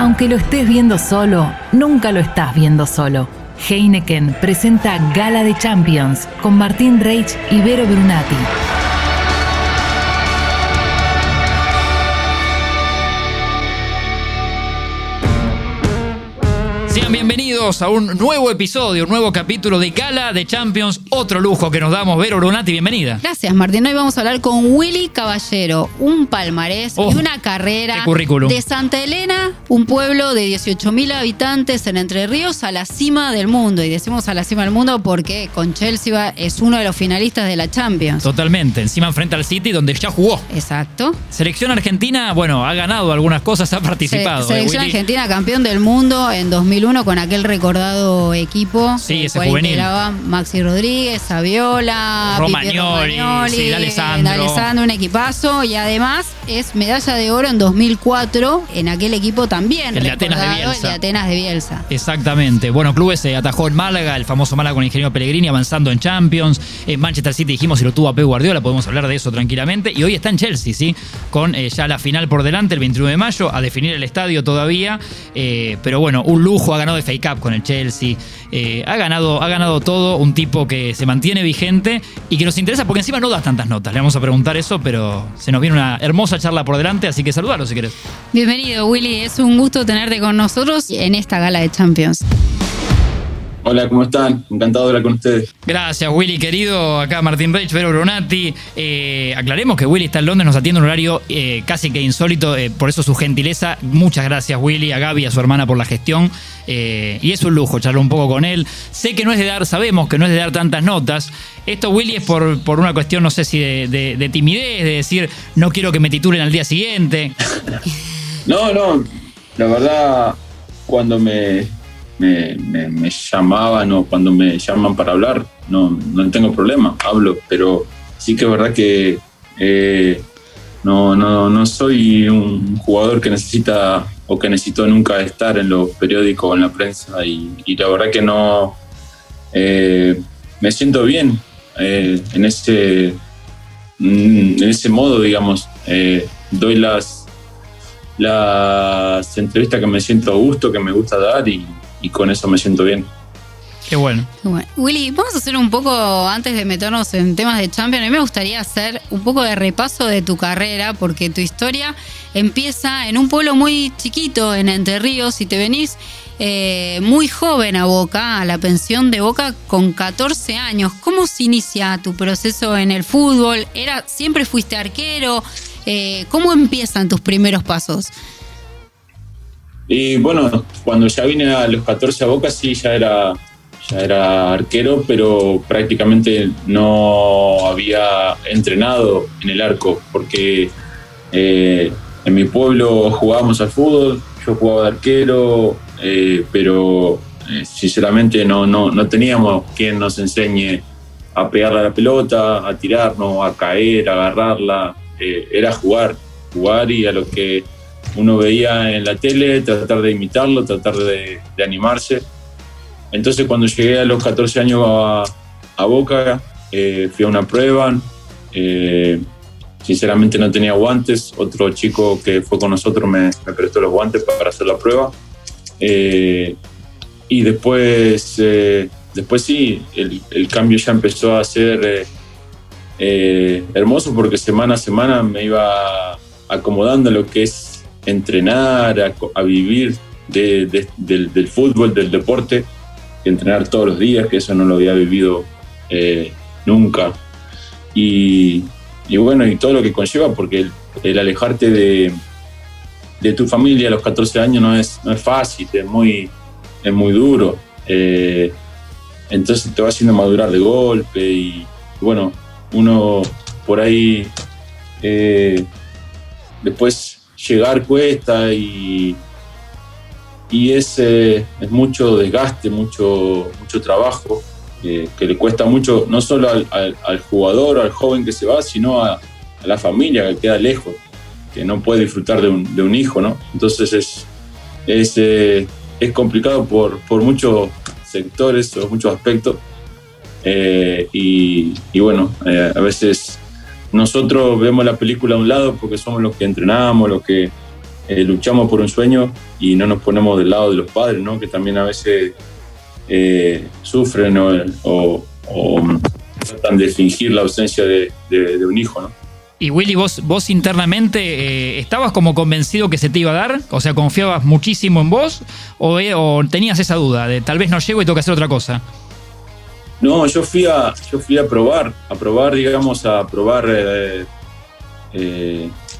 Aunque lo estés viendo solo, nunca lo estás viendo solo. Heineken presenta Gala de Champions con Martín Reich y Vero Brunati. Bienvenidos a un nuevo episodio, un nuevo capítulo de Gala de Champions. Otro lujo que nos damos. Vero Brunati, bienvenida. Gracias, Martín. Hoy vamos a hablar con Willy Caballero, un palmarés Oh, y una carrera de Santa Elena, un pueblo de 18.000 habitantes en Entre Ríos, a la cima del mundo. Y decimos a la cima del mundo porque con Chelsea es uno de los finalistas de la Champions. Totalmente, encima enfrente al City donde ya jugó. Exacto. Selección argentina, bueno, ha ganado algunas cosas, ha participado. Se- eh, selección argentina campeón del mundo en 2001 con aquel recordado equipo. Sí, ese juvenil. Maxi Rodríguez, Saviola, Romagnoli, Romagnoli, sí, D'Alessandro. D'Alessandro, un equipazo. Y además es medalla de oro en 2004 en aquel equipo también. El de Atenas de Bielsa. El de Atenas de Bielsa. Exactamente. Bueno, clubes se atajó en Málaga, el famoso Málaga con el ingeniero Pellegrini avanzando en Champions. En Manchester City dijimos y lo tuvo a Pep Guardiola, podemos hablar de eso tranquilamente. Y hoy está en Chelsea, ¿sí? Con eh, ya la final por delante el 21 de mayo, a definir el estadio todavía. Eh, pero bueno, un lujo, ha ganado de FA Cup con el Chelsea. Eh, ha, ganado, ha ganado todo, un tipo que se mantiene vigente y que nos interesa porque encima no da tantas notas. Le vamos a preguntar eso, pero se nos viene una hermosa charla por delante, así que saludalo si querés. Bienvenido, Willy. Es un gusto tenerte con nosotros en esta gala de Champions. Hola, ¿cómo están? Encantado de hablar con ustedes. Gracias, Willy, querido. Acá Martín Reich, Vero Brunati. Eh, aclaremos que Willy está en Londres, nos atiende en un horario eh, casi que insólito, eh, por eso su gentileza. Muchas gracias, Willy, a Gaby y a su hermana por la gestión. Y es un lujo charlar un poco con él. Sé que no es de dar, sabemos que no es de dar tantas notas. Esto, Willy, es por, por una cuestión, no sé si de, de- de timidez, de decir, no quiero que me titulen al día siguiente. No, no, la verdad, cuando me, me, llamaban o cuando me llaman para hablar, no, no tengo problema, hablo, pero sí que es verdad que eh, no, no, no soy un jugador que necesita o que necesitó nunca estar en los periódicos o en la prensa y, la verdad que no eh, me siento bien eh, en ese en ese modo digamos doy las las entrevistas que me siento a gusto, que me gusta dar y, y con eso me siento bien. Qué bueno. Bueno, Willy, vamos a hacer un poco, antes de meternos en temas de Champions, a mí me gustaría hacer un poco de repaso de tu carrera, porque tu historia empieza en un pueblo muy chiquito, en Entre Ríos, y te venís eh, muy joven a Boca, a la pensión de Boca, con 14 años. ¿Cómo se inicia tu proceso en el fútbol? ¿Era, ¿Siempre fuiste arquero? Eh, ¿Cómo empiezan tus primeros pasos? Y bueno, cuando ya vine a los 14 a Boca, sí, ya era, ya era arquero, pero prácticamente no había entrenado en el arco, porque eh, en mi pueblo jugábamos al fútbol, yo jugaba de arquero, eh, pero eh, sinceramente no, no, no teníamos quien nos enseñe a pegarle a la pelota, a tirarnos, a caer, a agarrarla. Era jugar, jugar y a lo que uno veía en la tele, tratar de imitarlo, tratar de, de animarse. Entonces cuando llegué a los 14 años a, a Boca, eh, fui a una prueba, eh, sinceramente no tenía guantes, otro chico que fue con nosotros me, me prestó los guantes para hacer la prueba. Eh, y después, eh, después sí, el, el cambio ya empezó a ser eh, eh, hermoso porque semana a semana me iba acomodando a lo que es entrenar, a, vivir de- de- del, fútbol, del deporte, entrenar todos los días, que eso no lo había vivido eh, nunca. Y, bueno, y todo lo que conlleva, porque el, alejarte de, de tu familia a los 14 años no es, no es fácil, es muy, es muy duro. Eh, entonces te va haciendo madurar de golpe y bueno, uno por ahí eh, después llegar cuesta y, y es, eh, es mucho desgaste, mucho, mucho trabajo eh, que le cuesta mucho no solo al, al- jugador, al joven que se va, sino a, la familia que queda lejos, que no puede disfrutar de un, de un hijo, ¿no? Entonces es, es, eh, es complicado por, por muchos sectores o muchos aspectos. Y, y bueno, a veces nosotros vemos la película a un lado porque somos los que entrenamos, los que eh, luchamos por un sueño y no nos ponemos del lado de los padres, ¿no? que también a veces eh, sufren o, tratan de fingir la ausencia de, un hijo. ¿no? Y Willy, vos, vos internamente eh, estabas como convencido que se te iba a dar, o sea, confiabas muchísimo en vos, o, o, tenías esa duda de tal vez no llego y tengo que hacer otra cosa. No, yo fui a, yo fui a probar, a probar, digamos, a probar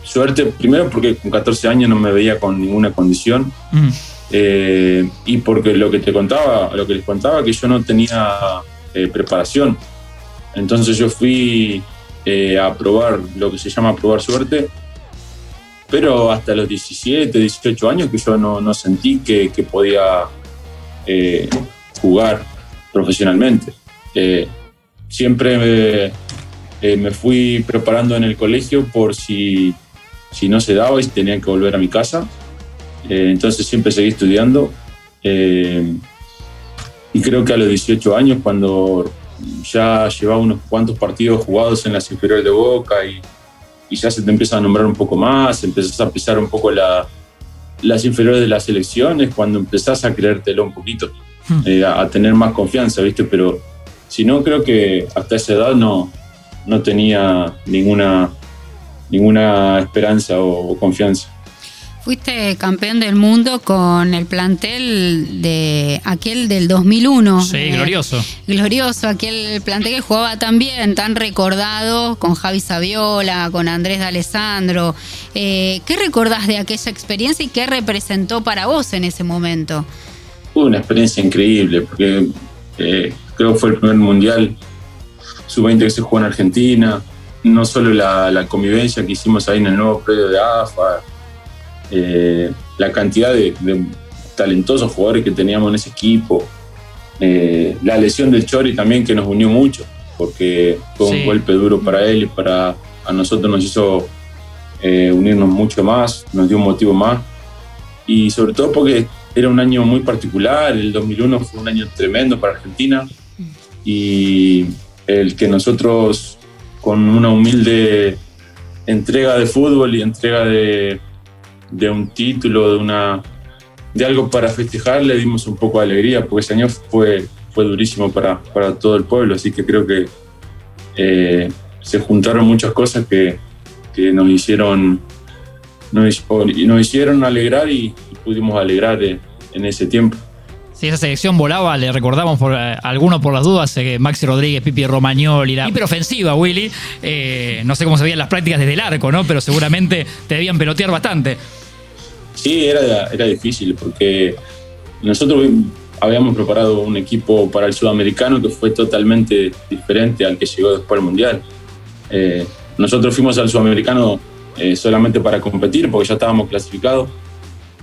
suerte, primero porque con 14 años no me veía con ninguna condición. Mm. Eh, y porque lo que te contaba, lo que les contaba, que yo no tenía eh, preparación. Entonces yo fui eh, a probar lo que se llama probar suerte, pero hasta los 17, 18 años que yo no, no sentí que, que podía jugar profesionalmente. Siempre me, me fui preparando en el colegio por si si no se daba y tenía que volver a mi casa. Eh, entonces siempre seguí estudiando. Eh, y creo que a los 18 años, cuando ya llevaba unos cuantos partidos jugados en las inferiores de Boca y, y ya se te empieza a nombrar un poco más, empezás a pisar un poco la, las inferiores de las selecciones, cuando empezás a creértelo un poquito, hmm. eh, a, tener más confianza, ¿viste? Pero si no, creo que hasta esa edad no, no tenía ninguna ninguna esperanza o, confianza. Fuiste campeón del mundo con el plantel de aquel del 2001. Sí, eh, glorioso. Glorioso, aquel plantel que jugaba tan bien, tan recordado, con Javi Saviola, con Andrés de Alessandro. Eh, ¿Qué recordás de aquella experiencia y qué representó para vos en ese momento? Fue una experiencia increíble, porque eh, creo que fue el primer mundial. Sub-20 que se jugó en Argentina no solo la, convivencia que hicimos ahí en el nuevo predio de AFA, eh, la cantidad de, talentosos jugadores que teníamos en ese equipo, eh, la lesión del Chori también que nos unió mucho, porque fue un golpe duro para él y para a nosotros nos hizo eh, unirnos mucho más, nos dio un motivo más, y sobre todo porque era un año muy particular, el 2001 fue un año tremendo para Argentina, y el que nosotros con una humilde entrega de fútbol y entrega de, un título, de, una, de algo para festejar, le dimos un poco de alegría, porque ese año fue, fue durísimo para, para todo el pueblo, así que creo que eh, se juntaron muchas cosas que, nos hicieron nos, nos, hicieron alegrar y, pudimos alegrar en ese tiempo. Si esa selección volaba, le recordamos por eh, algunos por las dudas, eh, Maxi Rodríguez, Pipi Romagnoli, la hiperofensiva, Willy. Eh, no sé cómo se veían las prácticas desde el arco, ¿no? Pero seguramente te debían pelotear bastante. Sí, era, era difícil porque nosotros habíamos preparado un equipo para el sudamericano que fue totalmente diferente al que llegó después del Mundial. nosotros fuimos al sudamericano solamente para competir porque ya estábamos clasificados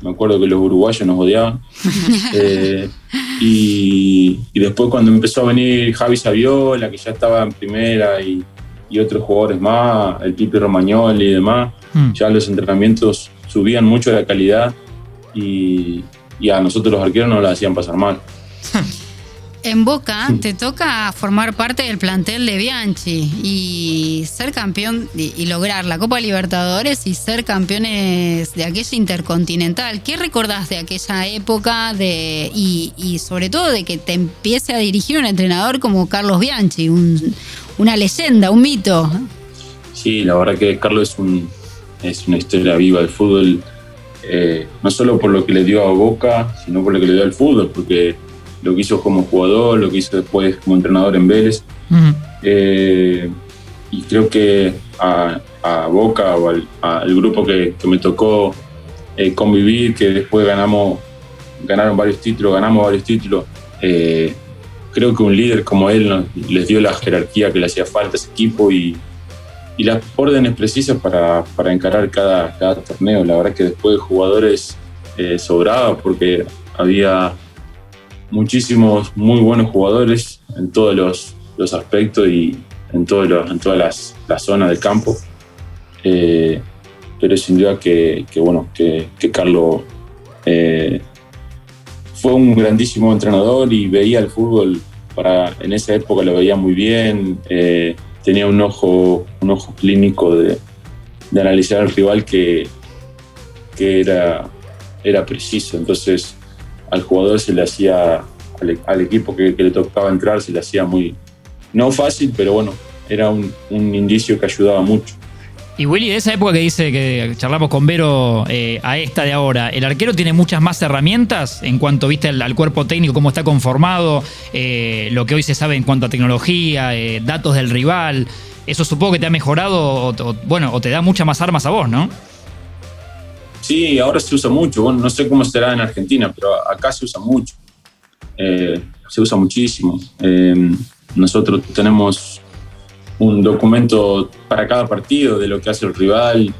me acuerdo que los uruguayos nos odiaban. Eh, y, después cuando empezó a venir Javi Saviola, que ya estaba en primera, y, otros jugadores más, el Pipi Romagnoli y demás, mm. ya los entrenamientos subían mucho la calidad y, y a nosotros los arqueros nos la hacían pasar mal. En Boca te toca formar parte del plantel de Bianchi y ser campeón y, lograr la Copa Libertadores y ser campeones de aquella intercontinental. ¿Qué recordás de aquella época de, y, sobre todo de que te empiece a dirigir un entrenador como Carlos Bianchi, una leyenda, un mito? Sí, la verdad que Carlos es, un, es una historia viva del fútbol, eh, no solo por lo que le dio a Boca, sino por lo que le dio al fútbol, porque lo que hizo como jugador, lo que hizo después como entrenador en Vélez. Eh, y creo que a, Boca o al, grupo que, me tocó eh, convivir, que después ganamos, ganaron varios títulos, ganamos varios títulos, eh, creo que un líder como él les dio la jerarquía que le hacía falta a ese equipo y, las órdenes precisas para, encarar cada, cada, torneo. La verdad que después jugadores sobrados porque había muchísimos muy buenos jugadores en todos los, aspectos y en, todos en todas las, las, zonas del campo. Eh, pero sin duda que, bueno, que, Carlos eh, fue un grandísimo entrenador y veía el fútbol para, en esa época lo veía muy bien, eh, tenía un ojo, un ojo clínico de, analizar al rival que, que era, era preciso. Entonces al jugador se le hacía, al, equipo que, le tocaba entrar, se le hacía muy, no fácil, pero bueno, era un, indicio que ayudaba mucho. Y Willy, de esa época que dice que charlamos con Vero eh, a esta de ahora, ¿el arquero tiene muchas más herramientas en cuanto viste al, cuerpo técnico, cómo está conformado, eh, lo que hoy se sabe en cuanto a tecnología, eh, datos del rival? Eso supongo que te ha mejorado, bueno, o te da muchas más armas a vos, ¿no? Sí, ahora se usa mucho. No sé cómo será en Argentina, pero acá se usa mucho. Eh, se usa muchísimo. Eh, nosotros tenemos un documento para cada partido de lo que hace el rival,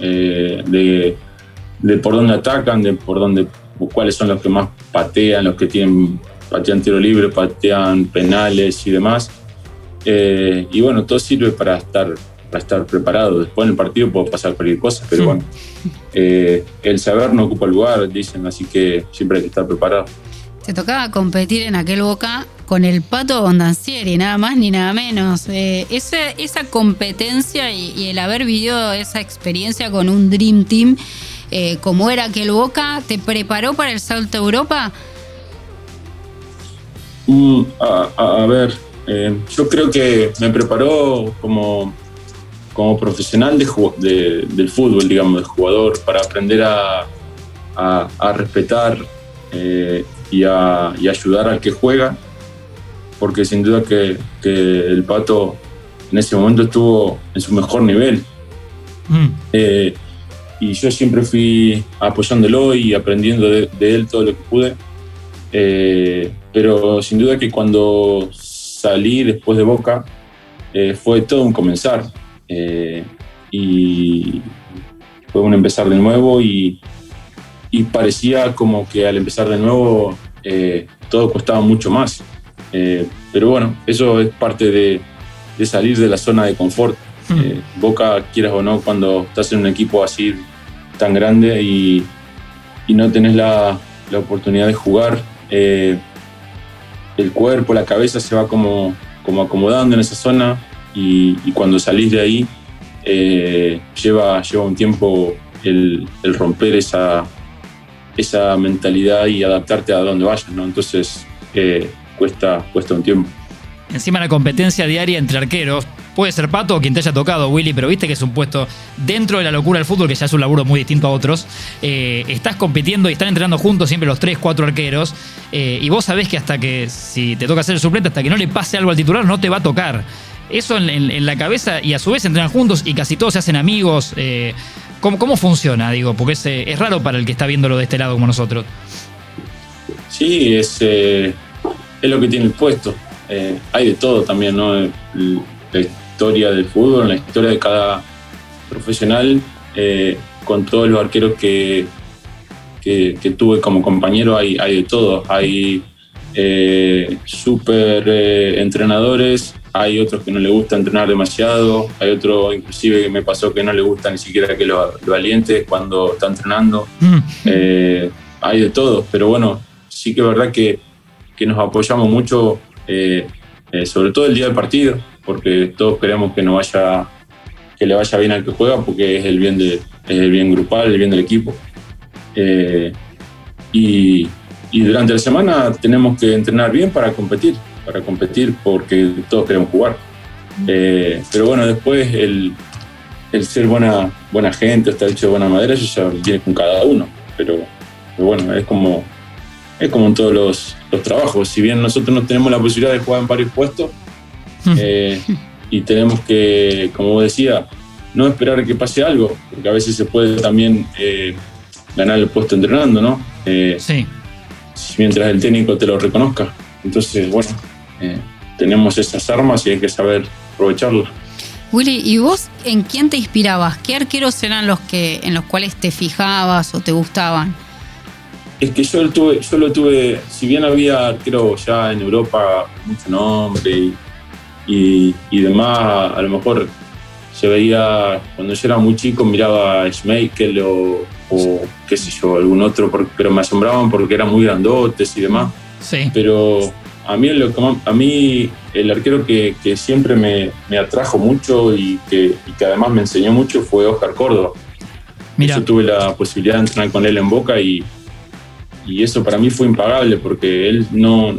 eh, de, por dónde atacan, de por dónde, cuáles son los que más patean, los que tienen patean tiro libre, patean penales y demás. y bueno, todo sirve para estar para estar preparado. Después en el partido puede pasar cualquier cosa, pero bueno, eh, el saber no ocupa lugar, dicen, así que siempre hay que estar preparado. Te tocaba competir en aquel Boca con el Pato Bondancieri, nada más ni nada menos. Eh, esa, esa competencia y, el haber vivido esa experiencia con un Dream Team eh, como era aquel Boca, ¿te preparó para el salto a Europa? Mm, a, ver, yo creo que me preparó como como profesional de, del fútbol, digamos, de jugador, para aprender a, a, respetar eh, y, a, ayudar al que juega, porque sin duda que, el Pato en ese momento estuvo en su mejor nivel. Mm. Eh, y yo siempre fui apoyándolo y aprendiendo de, él todo lo que pude. Eh, pero sin duda que cuando salí después de Boca, fue todo un comenzar. Eh, y fue un empezar de nuevo y, parecía como que al empezar de nuevo eh, todo costaba mucho más. Eh, pero bueno, eso es parte de, salir de la zona de confort. Hmm. Boca, quieras o no, cuando estás en un equipo así tan grande y, no tenés la, la, oportunidad de jugar, el cuerpo, la cabeza se va como, como acomodando en esa zona y, cuando salís de ahí eh, lleva, lleva un tiempo el, romper esa, esa mentalidad y adaptarte a donde vayas, ¿no? Entonces eh, cuesta, cuesta un tiempo. Encima la competencia diaria entre arqueros, puede ser Pato o quien te haya tocado, Willy, pero viste que es un puesto dentro de la locura del fútbol, que ya es un laburo muy distinto a otros. Eh, estás compitiendo y están entrenando juntos siempre los tres, cuatro arqueros, y vos sabés que hasta que, si te toca ser el suplente, hasta que no le pase algo al titular, no te va a tocar eso en, la cabeza y a su vez entrenan juntos y casi todos se hacen amigos. Eh, ¿cómo, funciona? Digo, porque es, es, raro para el que está viéndolo de este lado como nosotros. Sí, es, eh, es lo que tiene el puesto. Eh, hay de todo también, ¿no? La historia del fútbol, la historia de cada profesional, con todos los arqueros que, que, tuve como compañero, hay, hay de todo. Hay súper entrenadores, hay otros que no le gusta entrenar demasiado, hay otro inclusive que me pasó que no le gusta ni siquiera que lo, lo aliente cuando está entrenando. Mm. Eh, hay de todo, pero bueno, sí que es verdad que, que nos apoyamos mucho, eh, eh, sobre todo el día del partido, porque todos queremos que, no vaya, que le vaya bien al que juega, porque es el bien, de, es el bien grupal, el bien del equipo. y, y durante la semana tenemos que entrenar bien para competir para competir porque todos queremos jugar. Eh, pero bueno, después el, el, ser buena, buena gente, estar hecho de buena madera, eso ya viene con cada uno. Pero, bueno, es como, es como en todos los, los, trabajos. Si bien nosotros no tenemos la posibilidad de jugar en varios puestos eh, y tenemos que, como decía, no esperar a que pase algo, porque a veces se puede también eh, ganar el puesto entrenando, ¿no? sí. Mientras el técnico te lo reconozca. Entonces, bueno, eh, tenemos esas armas y hay que saber aprovecharlas. Willy, ¿y vos en quién te inspirabas? ¿Qué arqueros eran los que en los cuales te fijabas o te gustaban? Es que yo lo tuve, yo lo tuve, si bien había arqueros ya en Europa mucho nombre y, y, demás, a lo mejor se veía, cuando yo era muy chico miraba a Schmeichel o, o, qué sé yo, algún otro, pero me asombraban porque eran muy grandotes y demás. Sí. Pero a mí, a mí el arquero que, siempre me, atrajo mucho y que, además me enseñó mucho fue Oscar Córdoba. Yo tuve la posibilidad de entrenar con él en Boca y, y eso para mí fue impagable porque él no,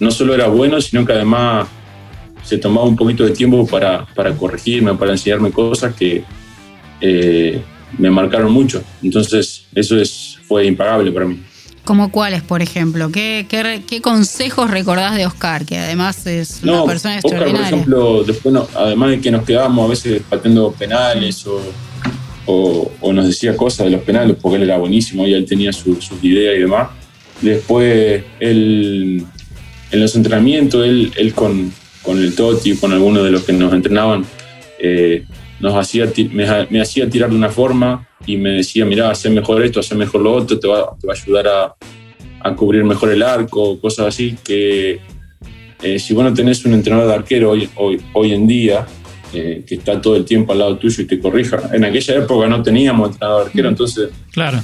no solo era bueno, sino que además se tomaba un poquito de tiempo para, para corregirme, para enseñarme cosas que eh, me marcaron mucho. Entonces eso es, fue impagable para mí. ¿Como cuáles, por ejemplo? ¿Qué, qué, consejos recordás de Oscar, que además es una persona extraordinaria? Oscar, por ejemplo, después además de que nos quedábamos a veces pateando penales o, o, nos decía cosas de los penales, porque él era buenísimo y él tenía sus ideas y demás. Después, él, en los entrenamientos, él, él con, con el Toti, con algunos de los que nos entrenaban, eh, nos hacía, me, hacía tirar de una forma y me decía, mira, hacer mejor esto, hacer mejor lo otro, te va, te va a ayudar a, a, cubrir mejor el arco, cosas así, que eh, si vos no tenés un entrenador de arquero hoy, hoy, hoy en día, eh, que está todo el tiempo al lado tuyo y te corrija, en aquella época no teníamos entrenador de arquero, mm. entonces claro.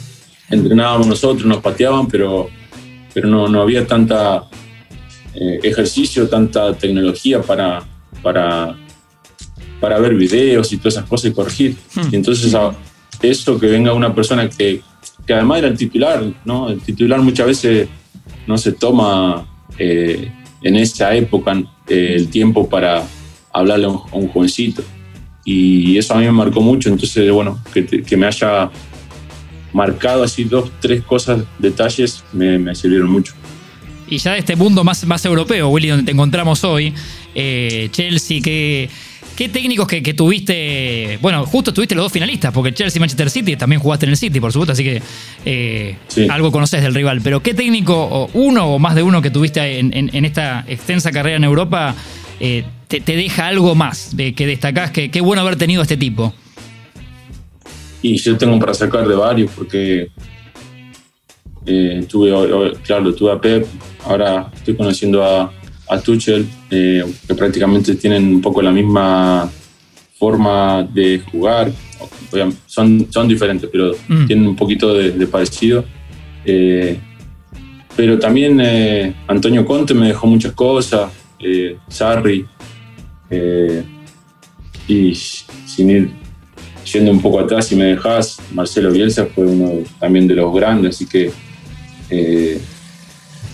entrenábamos nosotros, nos pateaban, pero, pero no, no había tanta eh, ejercicio, tanta tecnología para, para para ver videos y todas esas cosas y corregir. Hmm. Y entonces eso que venga una persona que, que, además era el titular, ¿no? El titular muchas veces no se toma eh, en esa época eh, el tiempo para hablarle a un, jovencito. Y eso a mí me marcó mucho, entonces, bueno, que, que me haya marcado así dos, tres cosas, detalles, me, me, sirvieron mucho. Y ya de este mundo más, más europeo, Willy, donde te encontramos hoy, eh, Chelsea, ¿Qué técnicos que, tuviste? Bueno, justo tuviste los dos finalistas, porque Chelsea y Manchester City también jugaste en el City, por supuesto, así que eh, algo conoces del rival. Pero ¿qué técnico, uno o más de uno que tuviste en, esta extensa carrera en Europa, eh, te, deja algo más de, que destacás? Que, qué bueno haber tenido este tipo. Y yo tengo para sacar de varios, porque eh, tuve, claro, tuve a Pep, ahora estoy conociendo a a Tuchel, eh, que prácticamente tienen un poco la misma forma de jugar. Son, son diferentes, pero mm. tienen un poquito de, parecido. Eh, pero también eh, Antonio Conte me dejó muchas cosas, Sarri, y sin ir yendo un poco atrás, si me dejas, Marcelo Bielsa fue uno también de los grandes, así que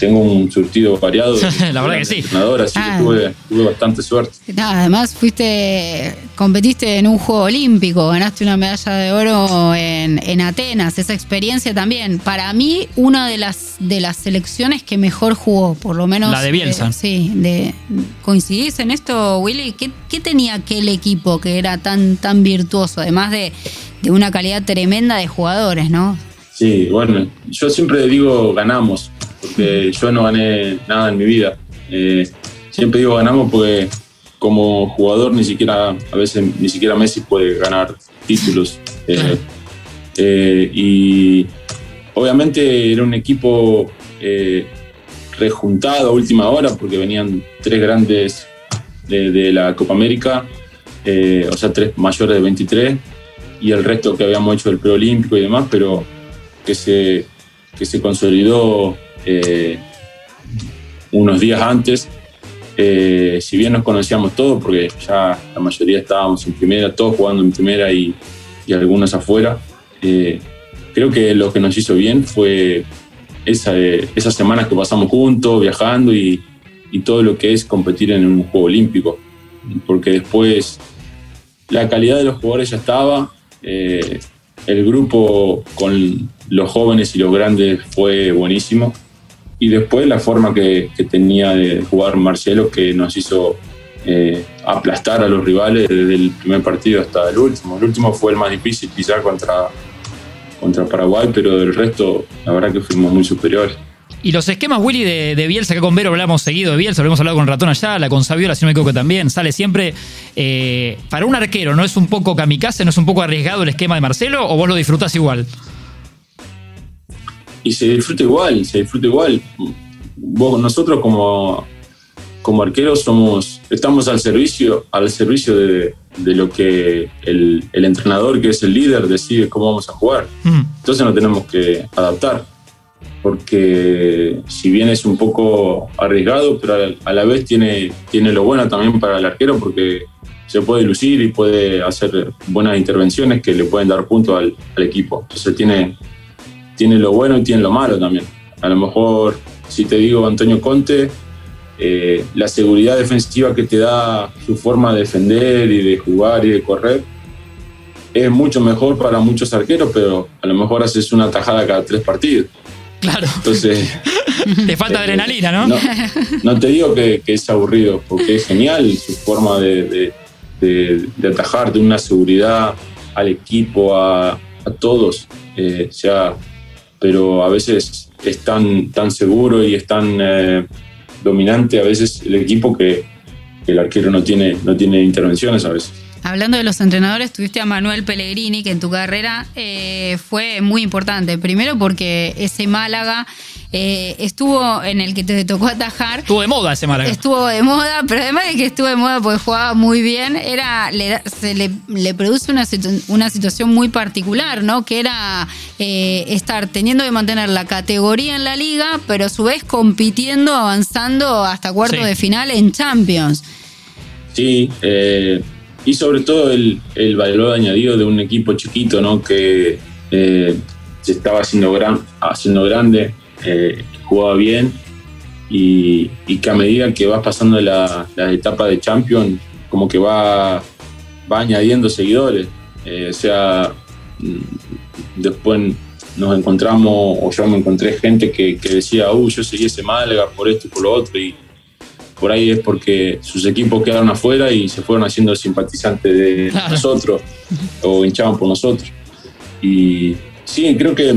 tengo un surtido variado. la verdad que sí. Así que ah. tuve, bastante suerte. además, fuiste, competiste en un juego olímpico, ganaste una medalla de oro en, Atenas. Esa experiencia también, para mí, una de las, de las selecciones que mejor jugó, por lo menos. La de Bielsa. Eh, sí, de, ¿coincidís en esto, Willy? ¿Qué, ¿Qué, tenía aquel equipo que era tan, tan virtuoso, además de, de una calidad tremenda de jugadores, no? Sí, bueno, yo siempre digo ganamos porque yo no gané nada en mi vida. Eh, siempre digo ganamos porque como jugador ni siquiera, a veces ni siquiera Messi puede ganar títulos. Eh, eh, y obviamente era un equipo rejuntado a última hora porque venían tres grandes de, la Copa América, o sea, tres mayores de 23 y el resto que habíamos hecho del preolímpico y demás, pero que se, que se consolidó eh, unos días antes. Eh, si bien nos conocíamos todos, porque ya la mayoría estábamos en primera, todos jugando en primera y, y algunos afuera, eh, creo que lo que nos hizo bien fue esa, esas semanas que pasamos juntos, viajando y, y, todo lo que es competir en un juego olímpico. Porque después la calidad de los jugadores ya estaba, el grupo con los jóvenes y los grandes fue buenísimo y después la forma que, tenía de jugar Marcelo que nos hizo eh, aplastar a los rivales desde el primer partido hasta el último. El último fue el más difícil quizá contra, contra Paraguay, pero del resto la verdad que fuimos muy superiores. Y los esquemas, Willy, de, Bielsa, que con Vero hablamos seguido de Bielsa, lo hemos hablado con Ratón allá, la con Saviola, si no me equivoco también, sale siempre. Eh, para un arquero, ¿no es un poco kamikaze, no es un poco arriesgado el esquema de Marcelo o vos lo disfrutás igual? Y se disfruta igual, se disfruta igual. nosotros como, como arqueros somos, estamos al servicio, al servicio de, lo que el, entrenador, que es el líder, decide cómo vamos a jugar. Mm. Entonces nos tenemos que adaptar, porque si bien es un poco arriesgado, pero a la vez tiene, tiene lo bueno también para el arquero, porque se puede lucir y puede hacer buenas intervenciones que le pueden dar puntos al, al, equipo. Entonces tiene, tiene lo bueno y tiene lo malo también. A lo mejor, si te digo Antonio Conte, eh, la seguridad defensiva que te da su forma de defender y de jugar y de correr es mucho mejor para muchos arqueros, pero a lo mejor haces una tajada cada tres partidos. Claro. Entonces. Te falta eh, adrenalina, ¿no? ¿no? te digo que, es aburrido, porque es genial su forma de, de, atajar, de una seguridad al equipo, a, todos. Eh, sea, pero a veces es tan, tan seguro y es tan eh, dominante a veces el equipo que, el arquero no tiene, no tiene intervenciones a veces. Hablando de los entrenadores, tuviste a Manuel Pellegrini, que en tu carrera eh, fue muy importante. Primero porque ese Málaga eh, estuvo en el que te tocó atajar. Estuvo de moda ese Málaga. Estuvo de moda, pero además de que estuvo de moda porque jugaba muy bien, era le, se le, produce una, una, situación muy particular, ¿no? Que era eh, estar teniendo que mantener la categoría en la liga, pero a su vez compitiendo, avanzando hasta cuarto de final en Champions. Sí, eh, y sobre todo el, el, valor añadido de un equipo chiquito, ¿no? Que eh, se estaba haciendo, haciendo grande, eh, jugaba bien y, que a medida que vas pasando las la etapas de Champions, como que va, va añadiendo seguidores. Eh, o sea, mm, después nos encontramos, o yo me encontré gente que, que decía, uh, yo seguí ese Málaga por esto y por lo otro, y por ahí es porque sus equipos quedaron afuera y se fueron haciendo simpatizantes de nosotros o hinchaban por nosotros. Y sí, creo que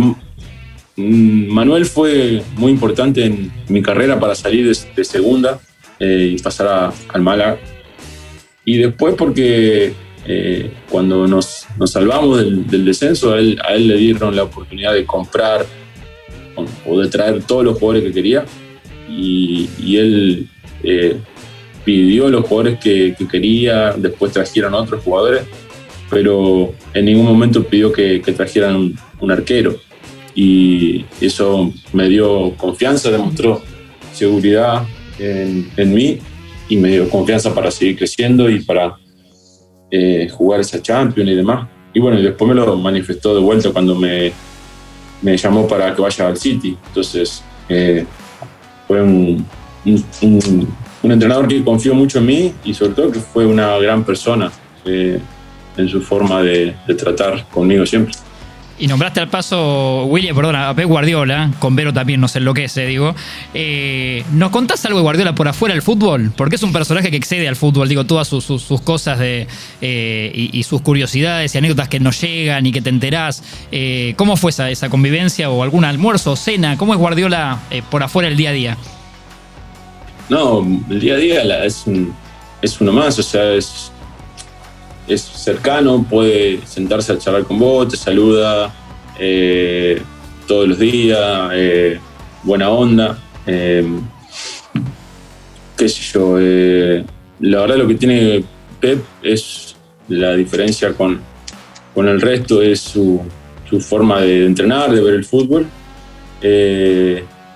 Manuel fue muy importante en mi carrera para salir de, segunda eh, y pasar al Málaga. Y después porque eh, cuando nos, nos salvamos del, descenso, a él, a él, le dieron la oportunidad de comprar o de traer todos los jugadores que quería. Y, y él eh, pidió los jugadores que, quería, después trajeron otros jugadores, pero en ningún momento pidió que, trajeran un, arquero. Y eso me dio confianza, demostró seguridad en, mí y me dio confianza para seguir creciendo y para eh, jugar esa Champions y demás. Y bueno, después me lo manifestó de vuelta cuando me, me llamó para que vaya al City. Entonces, eh, fue un, un, entrenador que confió mucho en mí y sobre todo que fue una gran persona eh, en su forma de, tratar conmigo siempre. Y nombraste al paso, William, perdona, a Pep Guardiola, con Vero también nos enloquece, digo. Eh, ¿Nos contás algo de Guardiola por afuera del fútbol? Porque es un personaje que excede al fútbol, digo, todas sus, cosas de, eh, y, sus curiosidades y anécdotas que nos llegan y que te enterás. ¿Cómo fue esa, esa convivencia o algún almuerzo o cena? ¿Cómo es Guardiola por afuera el día a día? No, el día a día es, es uno más, o sea, es, es cercano, puede sentarse a charlar con vos, te saluda eh, todos los días, eh, buena onda. Eh, qué sé yo, la verdad lo que tiene Pep es la diferencia con, con el resto, es su, su forma de entrenar, de ver el fútbol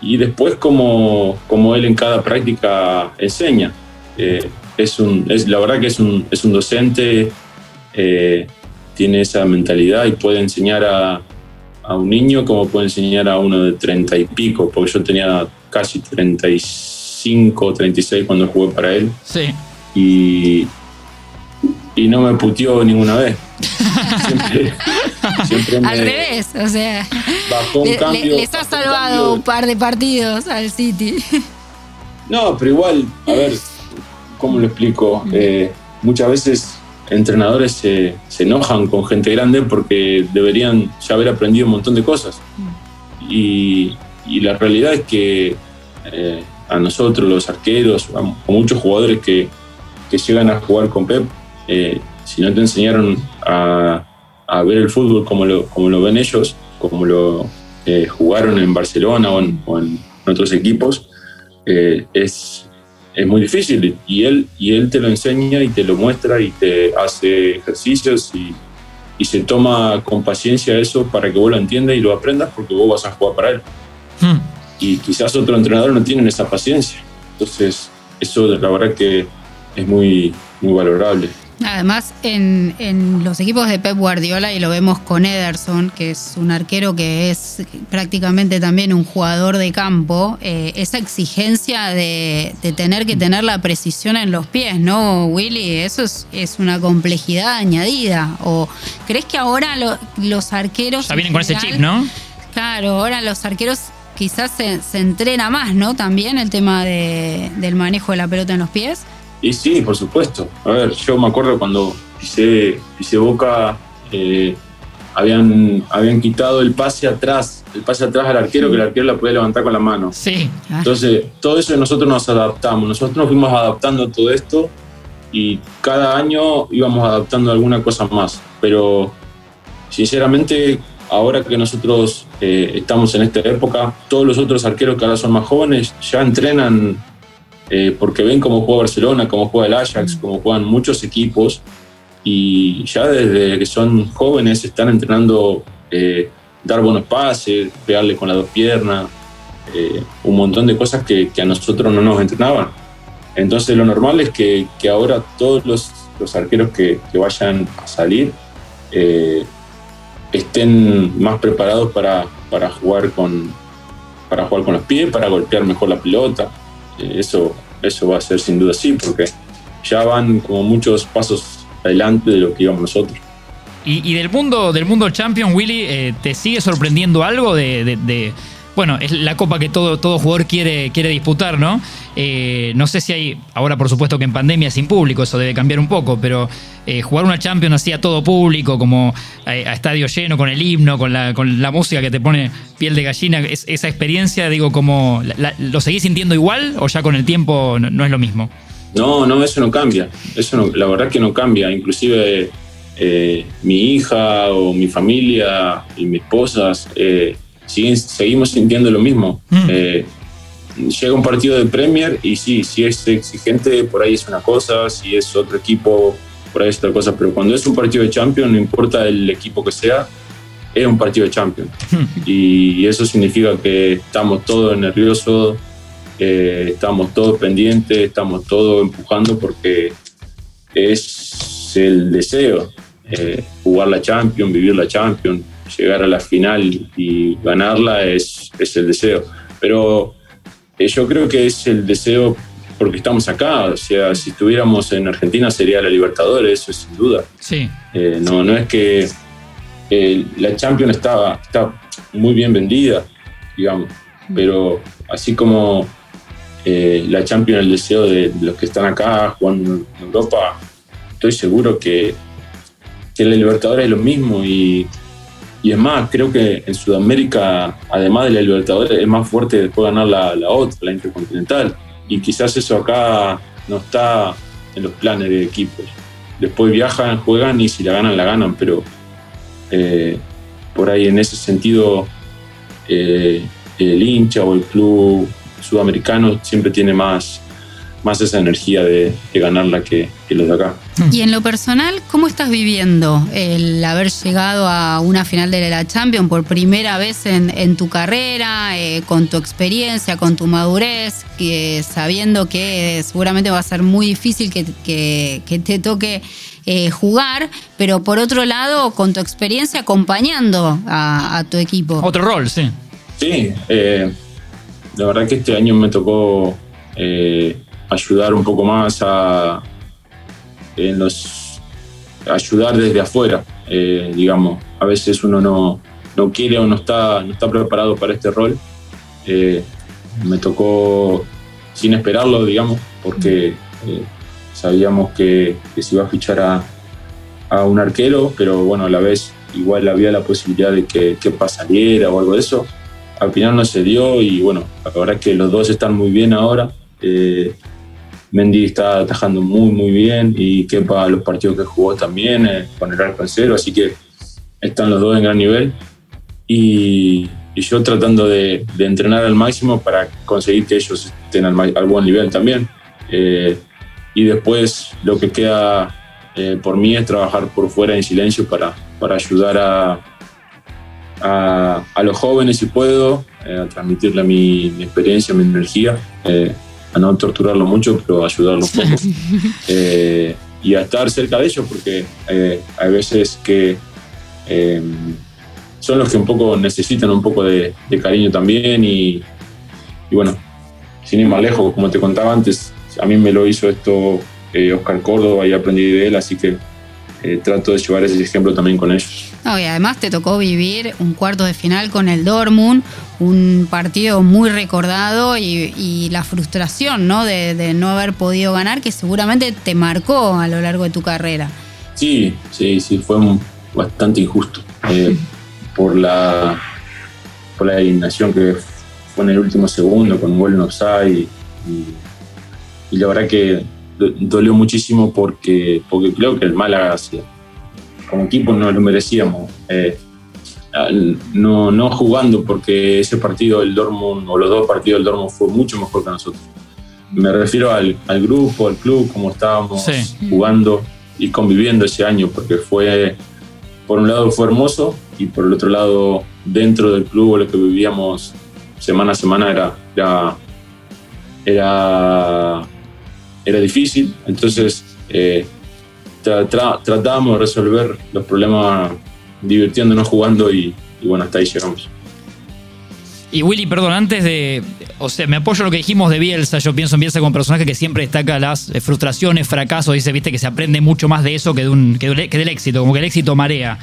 y después como, como él en cada práctica enseña. Eh, es un, es, la verdad que es un, es un docente, eh, tiene esa mentalidad y puede enseñar a, a, un niño como puede enseñar a uno de treinta y pico, porque yo tenía casi 35, 36 cuando jugué para él. Sí. Y, y no me puteó ninguna vez. Siempre, Al revés, o sea, les ha salvado un, par de partidos al City. No, pero igual, a ver, ¿cómo lo explico? Eh, muchas veces entrenadores se, enojan con gente grande porque deberían ya haber aprendido un montón de cosas. Y, la realidad es que eh, a nosotros, los arqueros, a, muchos jugadores que, que llegan a jugar con Pep, eh, si no te enseñaron a, ver el fútbol como lo, como lo ven ellos, como lo eh, jugaron en Barcelona o en, otros equipos, eh, es, es muy difícil. Y él, y él te lo enseña y te lo muestra y te hace ejercicios y, y se toma con paciencia eso para que vos lo entiendas y lo aprendas porque vos vas a jugar para él. Hmm. Y quizás otro entrenador no tiene esa paciencia. Entonces, eso la verdad que es muy, muy valorable. Además, en, los equipos de Pep Guardiola, y lo vemos con Ederson, que es un arquero que es prácticamente también un jugador de campo, eh, esa exigencia de, tener que tener la precisión en los pies, ¿no, Willy? Eso es, una complejidad añadida. ¿O crees que ahora los arqueros... Ya vienen con ese chip, ¿no? Claro, ahora los arqueros quizás se, entrena más, ¿no? También el tema del manejo de la pelota en los pies. Y sí, por supuesto. A ver, yo me acuerdo cuando pisé, Boca, eh, habían, habían quitado el pase atrás, el pase atrás al arquero, que el arquero la podía levantar con la mano. Sí. Entonces, todo eso nosotros nos adaptamos. Nosotros nos fuimos adaptando a todo esto y cada año íbamos adaptando alguna cosa más. Pero, sinceramente, ahora que nosotros eh, estamos en esta época, todos los otros arqueros que ahora son más jóvenes ya entrenan eh, porque ven cómo juega Barcelona, cómo juega el Ajax, cómo juegan muchos equipos y ya desde que son jóvenes están entrenando eh, dar buenos pases, pegarle con las dos piernas, eh, un montón de cosas que, a nosotros no nos entrenaban. Entonces lo normal es que, ahora todos los, arqueros que, vayan a salir estén más preparados para, para, jugar con, para jugar con los pies, para golpear mejor la pelota. Eh, eso, eso va a ser sin duda así, porque ya van como muchos pasos adelante de lo que íbamos nosotros. Y, del mundo del mundo champion, Willy, eh, ¿te sigue sorprendiendo algo de bueno, es la copa que todo, todo jugador quiere, quiere disputar, ¿no? Eh, no sé si hay, ahora por supuesto que en pandemia sin público, eso debe cambiar un poco, pero eh, jugar una Champions así a todo público, como a, estadio lleno, con el himno, con la, con la música que te pone piel de gallina, esa experiencia, digo, como, ¿lo seguís sintiendo igual o ya con el tiempo no, es lo mismo? No, no, eso no cambia. Eso no, la verdad que no cambia. Inclusive eh, mi hija o mi familia y mis esposas seguimos sintiendo lo mismo. Mm. Eh, llega un partido de Premier y sí, si es exigente, por ahí es una cosa, si es otro equipo, por ahí es otra cosa, pero cuando es un partido de Champions, no importa el equipo que sea, es un partido de Champions. Mm. Y eso significa que estamos todos nerviosos, eh, estamos todos pendientes, estamos todos empujando porque es el deseo, eh, jugar la Champions, vivir la Champions llegar a la final y ganarla es, es el deseo. Pero eh, yo creo que es el deseo porque estamos acá. O sea, si estuviéramos en Argentina sería la Libertadores, eso es sin duda. Sí. Eh, no, no es que eh, la Champions está, está muy bien vendida, digamos, pero así como la Champions, el deseo de, los que están acá jugando en Europa, estoy seguro que, que la Libertadores es lo mismo y y es más, creo que en Sudamérica, además de la Libertadores, es más fuerte después ganar la, otra, la Intercontinental. Y quizás eso acá no está en los planes de equipos. Después viajan, juegan y si la ganan, la ganan, pero eh, por ahí en ese sentido eh, el hincha o el club sudamericano siempre tiene más, más esa energía de, ganarla que, los de acá. Mm. Y en lo personal, ¿cómo estás viviendo el haber llegado a una final de la Champions por primera vez en, tu carrera, eh, con tu experiencia, con tu madurez, que, sabiendo que seguramente va a ser muy difícil que, te toque eh, jugar, pero por otro lado, con tu experiencia acompañando a, tu equipo? Otro rol, sí. Sí, eh, la verdad que este año me tocó ayudar un poco más a ayudar desde afuera, eh, digamos. A veces uno no, no, quiere o no está, no está preparado para este rol. Eh, me tocó sin esperarlo, digamos, porque eh, sabíamos que, que, se iba a fichar a, a, un arquero, pero bueno, a la vez igual había la posibilidad de que, que pasariera o algo de eso. Al final no se dio y bueno, la verdad que los dos están muy bien ahora. Mendy está atajando muy, muy bien y Kepa los partidos que jugó también eh, con el arco en cero, así que están los dos en gran nivel. Y, yo tratando de, entrenar al máximo para conseguir que ellos estén al, buen nivel también. Eh, y después lo que queda eh, por mí es trabajar por fuera en silencio para, para ayudar a, a, los jóvenes si puedo, a transmitirle mi, mi, experiencia, mi energía a no torturarlo mucho, pero ayudarlo un poco. Eh, y a estar cerca de ellos, porque hay veces que son los que un poco necesitan un poco de, cariño también y, y, bueno, sin ir más lejos, como te contaba antes, a mí me lo hizo esto Oscar Córdoba y aprendí de él, así que eh, trato de llevar ese ejemplo también con ellos. y además te tocó vivir un cuarto de final con el Dortmund, un partido muy recordado y, la frustración ¿no? De, no haber podido ganar que seguramente te marcó a lo largo de tu carrera. Sí, sí, sí, fue bastante injusto eh, por, la, por la eliminación que fue en el último segundo con un gol en offside y, y la verdad que dolió muchísimo porque, porque creo que el Málaga, como equipo, no lo merecíamos. Eh, no, no jugando, porque ese partido del Dortmund, o los dos partidos del Dortmund, fue mucho mejor que nosotros. Me refiero al, al grupo, al club, como estábamos jugando y conviviendo ese año, porque fue, por un lado fue hermoso y por el otro lado, dentro del club, lo que vivíamos semana a semana era, era, era era difícil, entonces eh, tratábamos de resolver los problemas divirtiéndonos jugando y, bueno, hasta ahí llegamos. Y Willy, perdón, antes de. O sea, me apoyo en lo que dijimos de Bielsa. Yo pienso en Bielsa como personaje que siempre destaca las eh, frustraciones, fracasos. Dice, viste, que se aprende mucho más de eso que, de un, que, del éxito, como que el éxito marea.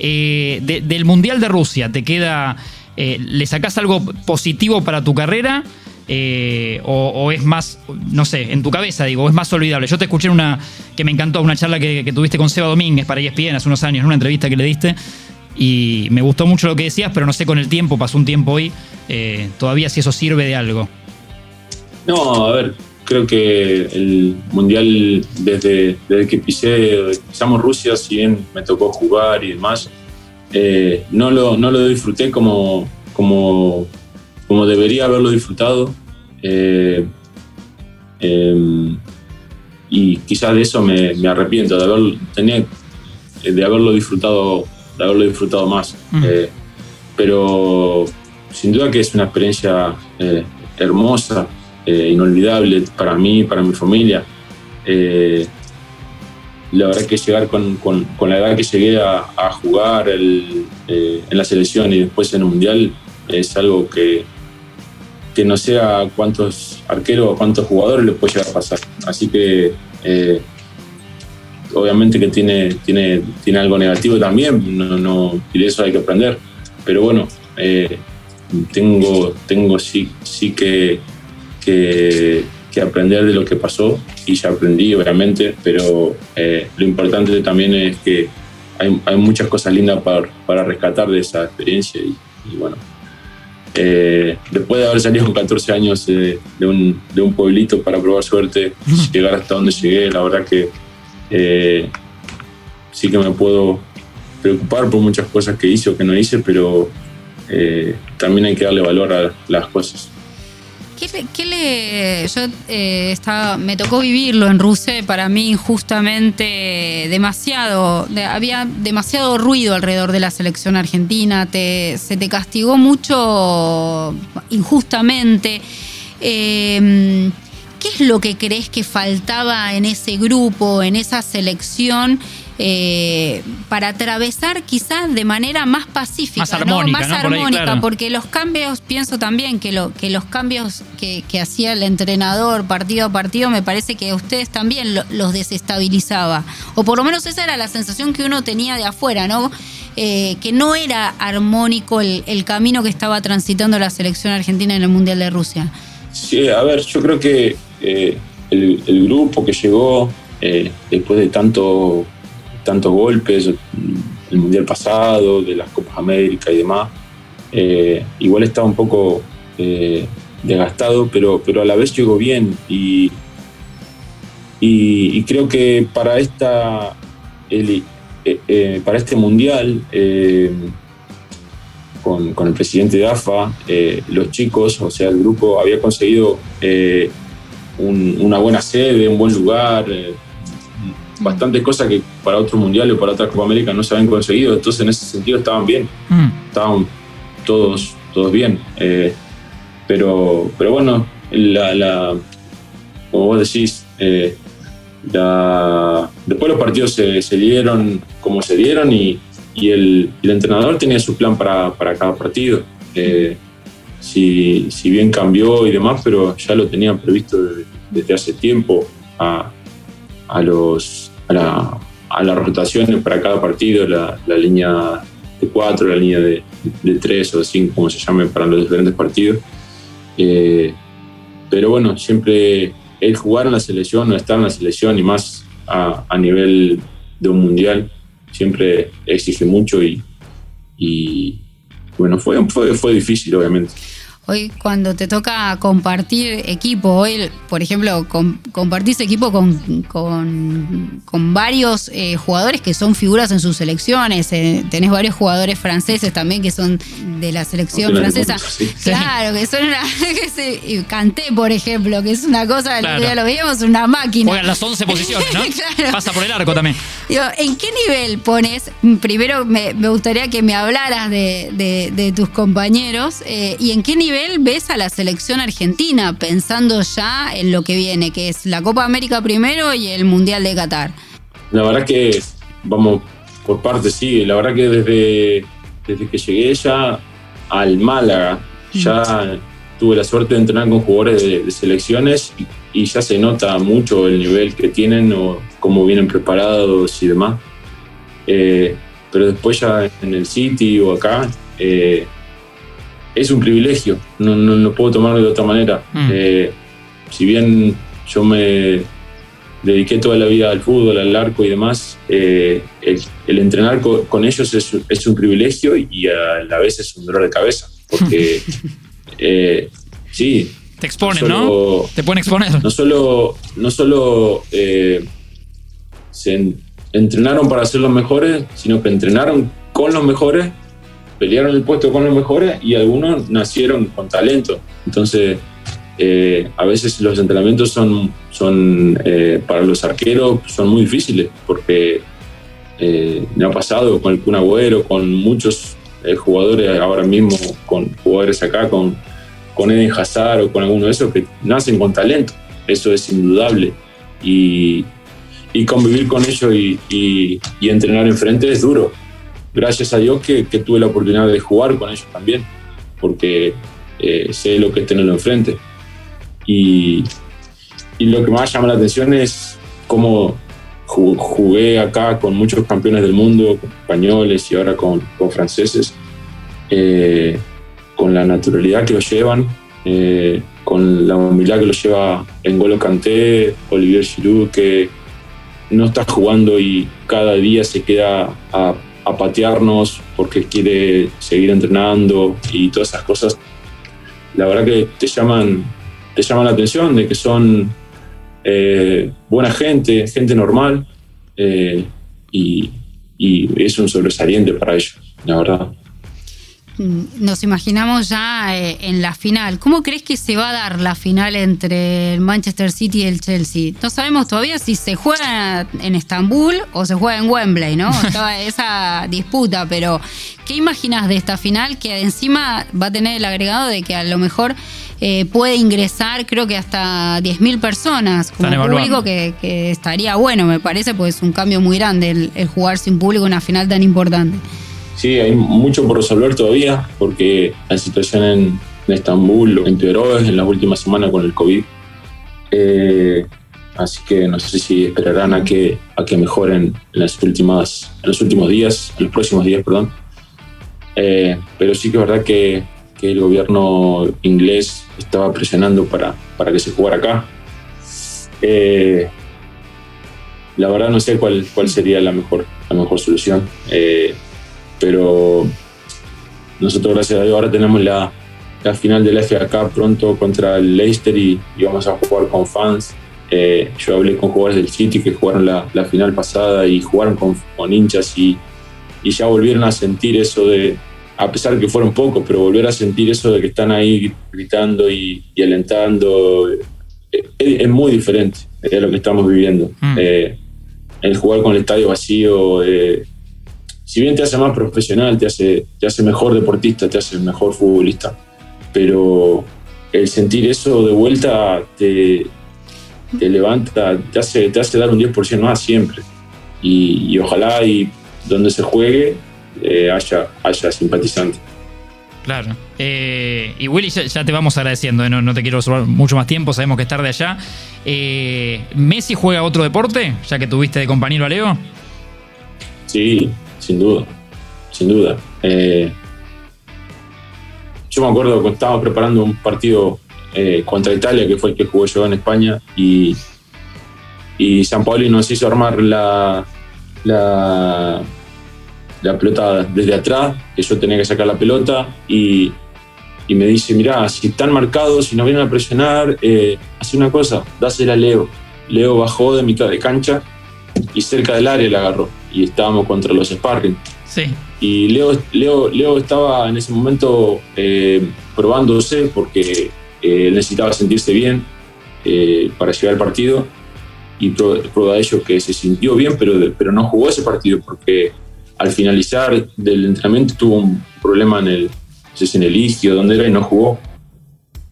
Eh, del Mundial de Rusia, ¿te queda. ¿Le sacás algo positivo para tu carrera? Eh, o, es más, no sé, en tu cabeza, digo, es más olvidable. Yo te escuché en una que me encantó, una charla que, tuviste con Seba Domínguez para ESPN hace unos años, en una entrevista que le diste, y me gustó mucho lo que decías, pero no sé con el tiempo, pasó un tiempo hoy, eh, todavía si eso sirve de algo. No, a ver, creo que el Mundial, desde, desde que pisé, pisamos Rusia, si bien me tocó jugar y demás, eh, no, lo, no lo disfruté como, como como debería haberlo disfrutado. Eh, em, y quizás de eso me, arrepiento, de, haber, tenía, de haberlo disfrutado, de haberlo disfrutado más. Eh, pero sin duda que es una experiencia eh, hermosa, inolvidable para mí, para mi familia. la verdad que llegar con, la edad que llegué a, jugar en la selección y después en el Mundial es algo que, que no sea cuántos arqueros o cuántos jugadores le puede llegar a pasar. Así que eh, obviamente que tiene, tiene, tiene algo negativo también, no, y de eso hay que aprender. Pero bueno, eh, tengo, tengo sí, sí que, que, aprender de lo que pasó y ya aprendí obviamente, pero eh, lo importante también es que hay, hay muchas cosas lindas para, para rescatar de esa experiencia y bueno, eh, después de haber salido con 14 años eh, de, un, de, un, pueblito para probar suerte, llegar hasta donde llegué, la verdad que eh, sí que me puedo preocupar por muchas cosas que hice o que no hice, pero también hay que darle valor a las cosas. ¿Qué le, yo eh, estaba, me tocó vivirlo en Rusia, para mí injustamente demasiado, había demasiado ruido alrededor de la selección argentina, se te castigó mucho injustamente. Eh, ¿Qué es lo que crees que faltaba en ese grupo, en esa selección? Eh, para atravesar quizás de manera más pacífica, más armónica, más armónica porque los cambios, pienso también que, lo, que los cambios que, hacía el entrenador partido a partido, me parece que a ustedes también los desestabilizaba, o por lo menos esa era la sensación que uno tenía de afuera, ¿no? Eh, que no era armónico el, camino que estaba transitando la selección argentina en el Mundial de Rusia. Sí, a ver, yo creo que eh, el, el, grupo que llegó después de tanto tantos golpes, el Mundial pasado, de las Copas América y demás, eh, igual estaba un poco eh, desgastado, pero, pero a la vez llegó bien y, y, creo que para, esta, eh, para este Mundial, con, con, el presidente de AFA, los chicos, o sea, el grupo había conseguido una buena sede, un buen lugar, bastantes cosas que para otro mundial o para otra Copa América no se habían conseguido. Entonces, en ese sentido, estaban bien. Mm. Estaban todos, todos bien. Eh, pero, pero bueno, la, como vos decís, eh, después los partidos se, dieron como se dieron y, el, entrenador tenía su plan para, cada partido. Eh, si, bien cambió y demás, pero ya lo tenía previsto desde, hace tiempo a, los, a, la, a las rotaciones para cada partido, la, línea de cuatro, la línea de, tres o de cinco, como se llame, para los diferentes partidos. Eh, pero bueno, siempre el jugar en la selección o estar en la selección y más a, a nivel de un mundial siempre exige mucho y, y bueno, fue, fue, fue difícil obviamente. Hoy cuando te toca compartir equipo, hoy por ejemplo compartís equipo con, con, varios eh, jugadores que son figuras en sus selecciones, eh, tenés varios jugadores franceses también que son de la selección francesa. Claro, que son una... Que Canté, por ejemplo, que es una cosa, ya lo veíamos, una máquina. Juegan las 11 posiciones, ¿no? Pasa por el arco también. ¿en qué nivel pones? Primero me, gustaría que me hablaras de, tus compañeros eh, y en qué nivel ves a la selección argentina pensando ya en lo que viene, que es la Copa América primero y el Mundial de Qatar? La verdad que, vamos, por parte sí, la verdad que desde, desde que llegué ya al Málaga, ya tuve la suerte de entrenar con jugadores de, selecciones y, ya se nota mucho el nivel que tienen o cómo vienen preparados y demás. Eh, pero después ya en el City o acá, eh, es un privilegio, no, no, puedo tomarlo de otra manera. Mm. Eh, si bien yo me dediqué toda la vida al fútbol, al arco y demás, eh, el, entrenar con, ellos es, un privilegio y a la vez es un dolor de cabeza, porque eh, sí. Te exponen, ¿no? Te pueden exponer. No solo, no solo se entrenaron para ser los mejores, sino que entrenaron con los mejores pelearon el puesto con los mejores y algunos nacieron con talento. Entonces, eh, a veces los entrenamientos son, son eh, para los arqueros son muy difíciles porque eh, me ha pasado con el Kun con muchos jugadores ahora mismo, con jugadores acá, con, con Eden Hazard o con alguno de esos que nacen con talento. Eso es indudable. Y, y convivir con ellos y, y, y entrenar enfrente es duro gracias a Dios que, tuve la oportunidad de jugar con ellos también, porque eh, sé lo que es tenerlo enfrente. Y, y lo que más llama la atención es cómo jugué acá con muchos campeones del mundo, con españoles y ahora con, con franceses, eh, con la naturalidad que lo llevan, eh, con la humildad que lo lleva Engolo Kanté, Olivier Giroud, que no está jugando y cada día se queda a a patearnos porque quiere seguir entrenando y todas esas cosas, la verdad que te llaman, te llaman la atención de que son eh, buena gente, gente normal eh, y, y es un sobresaliente para ellos, la verdad. Mm, nos imaginamos ya eh, en la final. ¿Cómo crees que se va a dar la final entre el Manchester City y el Chelsea? No sabemos todavía si se juega en Estambul o se juega en Wembley, ¿no? Estaba esa disputa, pero ¿qué imaginas de esta final que encima va a tener el agregado de que a lo mejor eh, puede ingresar creo que hasta 10.000 personas como público que, estaría bueno, me parece, pues es un cambio muy grande el, jugar sin público en una final tan importante. Sí, hay mucho por resolver todavía porque la situación en, Estambul empeoró en las últimas semanas con el COVID. Eh, así que no sé si esperarán a que, a que mejoren en, las últimas, en los últimos días, en los próximos días, perdón. Eh, pero sí que es verdad que, que, el gobierno inglés estaba presionando para, para que se jugara acá. Eh, la verdad no sé cuál, cuál sería la mejor, la mejor solución pero nosotros gracias a Dios ahora tenemos la, la final del FA Cup pronto contra el Leicester y, vamos a jugar con fans. Eh, yo hablé con jugadores del City que jugaron la, la final pasada y jugaron con, con hinchas y, y, ya volvieron a sentir eso de, a pesar de que fueron pocos, pero volver a sentir eso de que están ahí gritando y, alentando, eh, es, muy diferente de lo que estamos viviendo. Mm. Eh, el jugar con el estadio vacío, si bien te hace más profesional, te hace, te hace mejor deportista, te hace mejor futbolista, pero el sentir eso de vuelta te, te levanta, te hace, te hace dar un 10% más siempre. Y, ojalá y donde se juegue eh, haya, haya simpatizantes. Claro. Eh, y Willy, ya, te vamos agradeciendo, eh, no, te quiero robar mucho más tiempo, sabemos que es tarde allá. ¿Messi juega otro deporte, ya que tuviste de compañero a Leo? Sí, sin duda, sin duda. yo me acuerdo que estábamos preparando un partido eh, contra Italia, que fue el que jugó yo en España, y, y San Paoli nos hizo armar la, la, la, pelota desde atrás, que yo tenía que sacar la pelota, y, y me dice, mirá, si están marcados, si no vienen a presionar, eh, hace una cosa, dásela a Leo. Leo bajó de mitad de cancha y cerca del área la agarró, y estábamos contra los sparring. Sí. Y Leo, Leo, Leo estaba en ese momento eh, probándose porque eh, necesitaba sentirse bien eh, para llegar al partido y prueba de ello que se sintió bien, pero, pero no jugó ese partido porque al finalizar del entrenamiento tuvo un problema en el, en el isquio, donde era, y no jugó.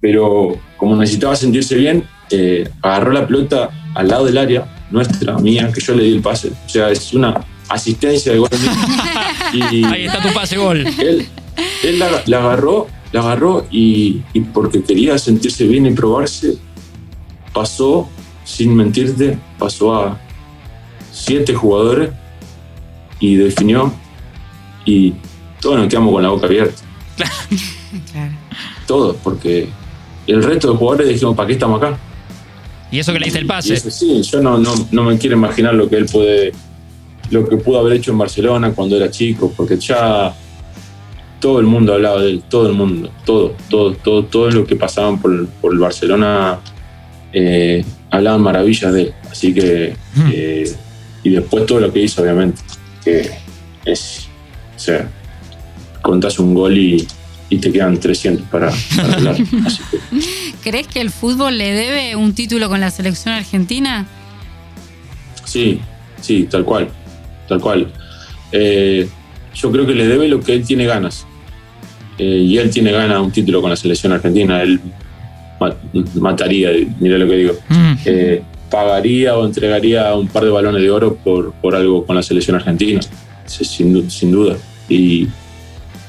Pero como necesitaba sentirse bien, eh, agarró la pelota al lado del área, nuestra, mía, que yo le di el pase. O sea, es una asistencia de gol. y Ahí está tu pase gol. Él, él la agarró la agarró y, porque quería sentirse bien y probarse, pasó, sin mentirte, pasó a siete jugadores y definió y todos nos quedamos con la boca abierta. Claro. Todos, porque el resto de jugadores dijimos, ¿para qué estamos acá? Y eso que le dice el pase. sí, yo no, no, no me quiero imaginar lo que él puede, lo que pudo haber hecho en Barcelona cuando era chico, porque ya todo el mundo hablaba de él, todo el mundo, todo, todo, todo, todo lo que pasaban por, el Barcelona eh, hablaban maravillas de él. Así que, hmm. eh, y después todo lo que hizo, obviamente, que es, o sea, contás un gol y, te quedan 300 para, hablar. ¿Crees que el fútbol le debe un título con la selección argentina? Sí, sí, tal cual, tal cual. Eh, yo creo que le debe lo que él tiene ganas. Eh, y él tiene ganas de un título con la selección argentina. Él mataría, mira lo que digo. Mm. Eh, pagaría o entregaría un par de balones de oro por, por algo con la selección argentina, sin, sin duda. Y,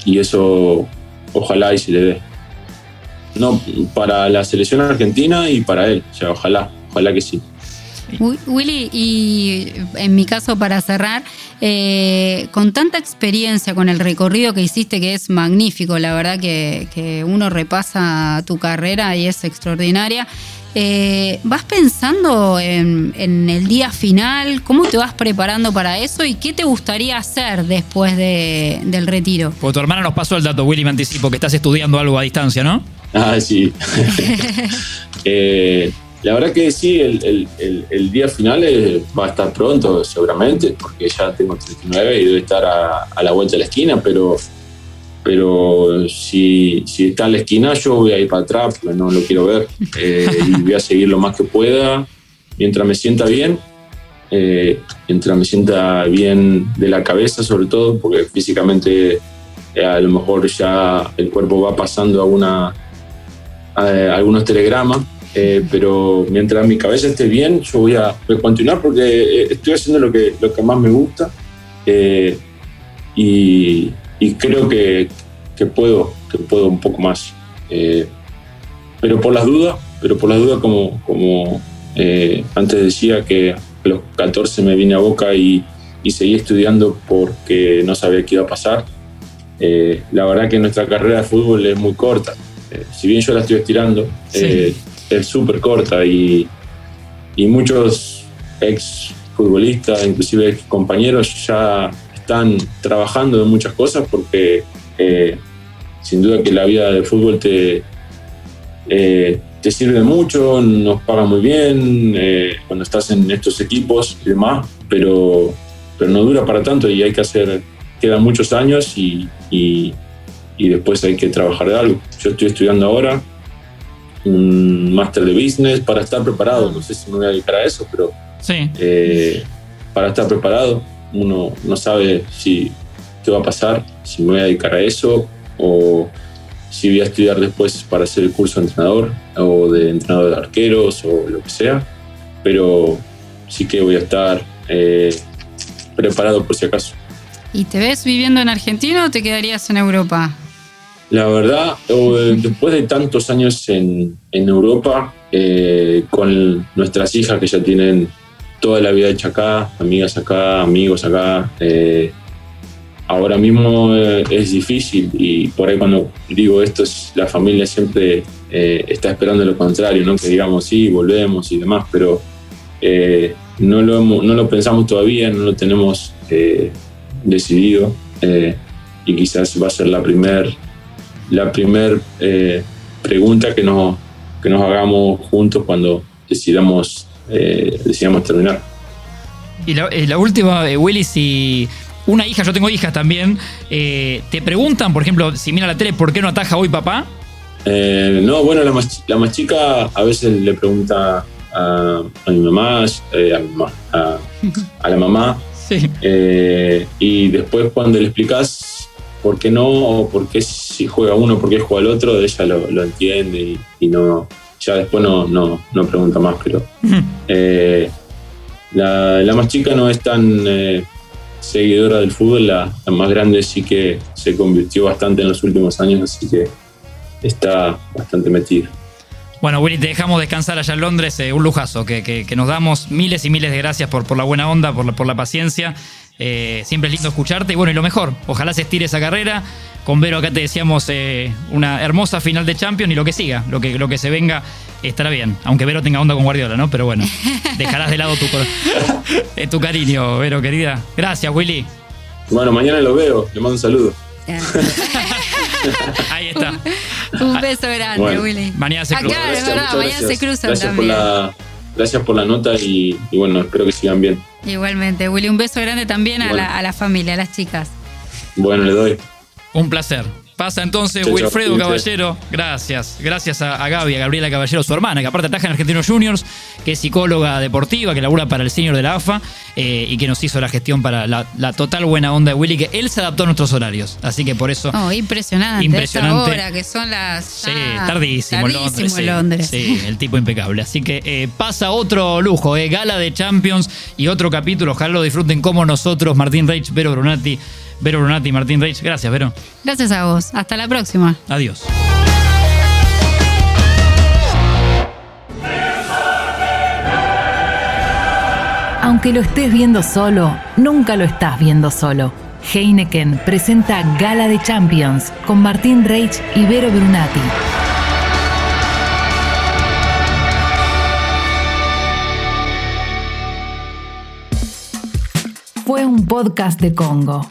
y, eso ojalá y se le dé. No, para la selección argentina y para él, o sea, ojalá, ojalá que sí. Willy, y en mi caso para cerrar, eh, con tanta experiencia, con el recorrido que hiciste, que es magnífico, la verdad que, uno repasa tu carrera y es extraordinaria. Eh, ¿Vas pensando en, el día final? ¿Cómo te vas preparando para eso? ¿Y qué te gustaría hacer después del retiro? Pues tu hermana nos pasó el dato, Willy, me anticipo, que estás estudiando algo a distancia, ¿no? Ah, sí. eh, la verdad que sí, el, día final va a estar pronto, seguramente, porque ya tengo 39 y debe estar a, la vuelta de la esquina, pero, pero si, si, está en la esquina, yo voy a ir para atrás, porque no lo quiero ver. Eh, y voy a seguir lo más que pueda, mientras me sienta bien, eh, mientras me sienta bien de la cabeza, sobre todo, porque físicamente eh, a lo mejor ya el cuerpo va pasando a, a algunos telegramas eh, pero mientras mi cabeza esté bien, yo voy a, continuar porque eh, estoy haciendo lo que, lo que más me gusta eh, y, creo que, que, puedo, que puedo un poco más. pero por las dudas, pero por las dudas como, como antes decía que a los 14 me vine a Boca y, y seguí estudiando porque no sabía qué iba a pasar. la verdad que nuestra carrera de fútbol es muy corta. si bien yo la estoy estirando, es súper corta y, y muchos ex futbolistas, inclusive ex compañeros, ya están trabajando en muchas cosas porque eh, sin duda que la vida de fútbol te, eh, te sirve mucho, nos paga muy bien eh, cuando estás en estos equipos y demás, pero, pero no dura para tanto y hay que hacer, quedan muchos años y, y, y después hay que trabajar de algo. Yo estoy estudiando ahora, un máster de business para estar preparado. No sé si me voy a dedicar a eso, pero eh, para estar preparado, uno no sabe si qué va a pasar, si me voy a dedicar a eso o si voy a estudiar después para hacer el curso de entrenador o de entrenador de arqueros o lo que sea. pero sí que voy a estar eh, preparado por si acaso. ¿Y te ves viviendo en Argentina o te quedarías en Europa? La verdad, después de tantos años en, Europa, eh, con nuestras hijas que ya tienen toda la vida hecha acá, amigas acá, amigos acá, eh, ahora mismo eh, es difícil y por ahí cuando digo esto, es, la familia siempre está esperando lo contrario, ¿no? que digamos sí, volvemos y demás, pero no, lo no lo pensamos todavía, no lo tenemos decidido y quizás va a ser la primera la primera eh, pregunta que nos, que nos hagamos juntos cuando decidamos, eh, decidamos terminar. Y la, eh, última, Willy, si una hija, yo tengo hijas también, te preguntan, por ejemplo, si mira la tele, ¿por qué no ataja hoy papá? no, bueno, la más, la más, chica a veces le pregunta a, mi mamá, a, a, la mamá, sí. y después cuando le explicas por qué no o por qué si juega uno, por qué juega el otro, ella lo, entiende y, no ya después no, no, no pregunta más, pero eh, la, más chica no es tan eh, seguidora del fútbol, la, más grande sí que se convirtió bastante en los últimos años, así que está bastante metida. Bueno, Willy, te dejamos descansar allá en Londres, eh, un lujazo, que, nos damos. Miles y miles de gracias por, por la buena onda, por por la paciencia eh, siempre es lindo escucharte y bueno, y lo mejor, ojalá se estire esa carrera. Con Vero acá te decíamos eh, una hermosa final de Champions y lo que siga, lo que, lo que se venga estará bien. Aunque Vero tenga onda con Guardiola, ¿no? Pero bueno, dejarás de lado tu, eh, tu cariño, Vero, querida. Gracias, Willy. Bueno, mañana lo veo, le mando un saludo. Ahí está. Un beso grande, Willy. Mañana se cruzan. Acá, es verdad, mañana se cruzan gracias también. Por la, gracias por la nota y bueno, espero que sigan bien. Igualmente, Willy, un beso grande también a, la, a la familia, a las chicas. Bueno, le doy. Un placer. Pasa entonces Wilfredo Caballero. Gracias. Gracias a, Gaby, a Gabriela Caballero, su hermana, que aparte ataja en Argentinos Juniors, que es psicóloga deportiva, que labura para el senior de la AFA eh, y que nos hizo la gestión para la, total buena onda de Willy, que él se adaptó a nuestros horarios. Así que por eso. Oh, impresionante. Impresionante. Hora, que son las. Sí, tardísimo, Londres. Sí, el tipo impecable. Así que eh, pasa otro lujo, eh, gala de Champions y otro capítulo. Ojalá lo disfruten como nosotros, Martín Reich, Vero Brunati. Vero Brunati y Martín Reich. Gracias, Vero. Gracias a vos. Hasta la próxima. Adiós. Aunque lo estés viendo solo, nunca lo estás viendo solo. Heineken presenta Gala de Champions con Martín Reich y Vero Brunati. Fue un podcast de Congo.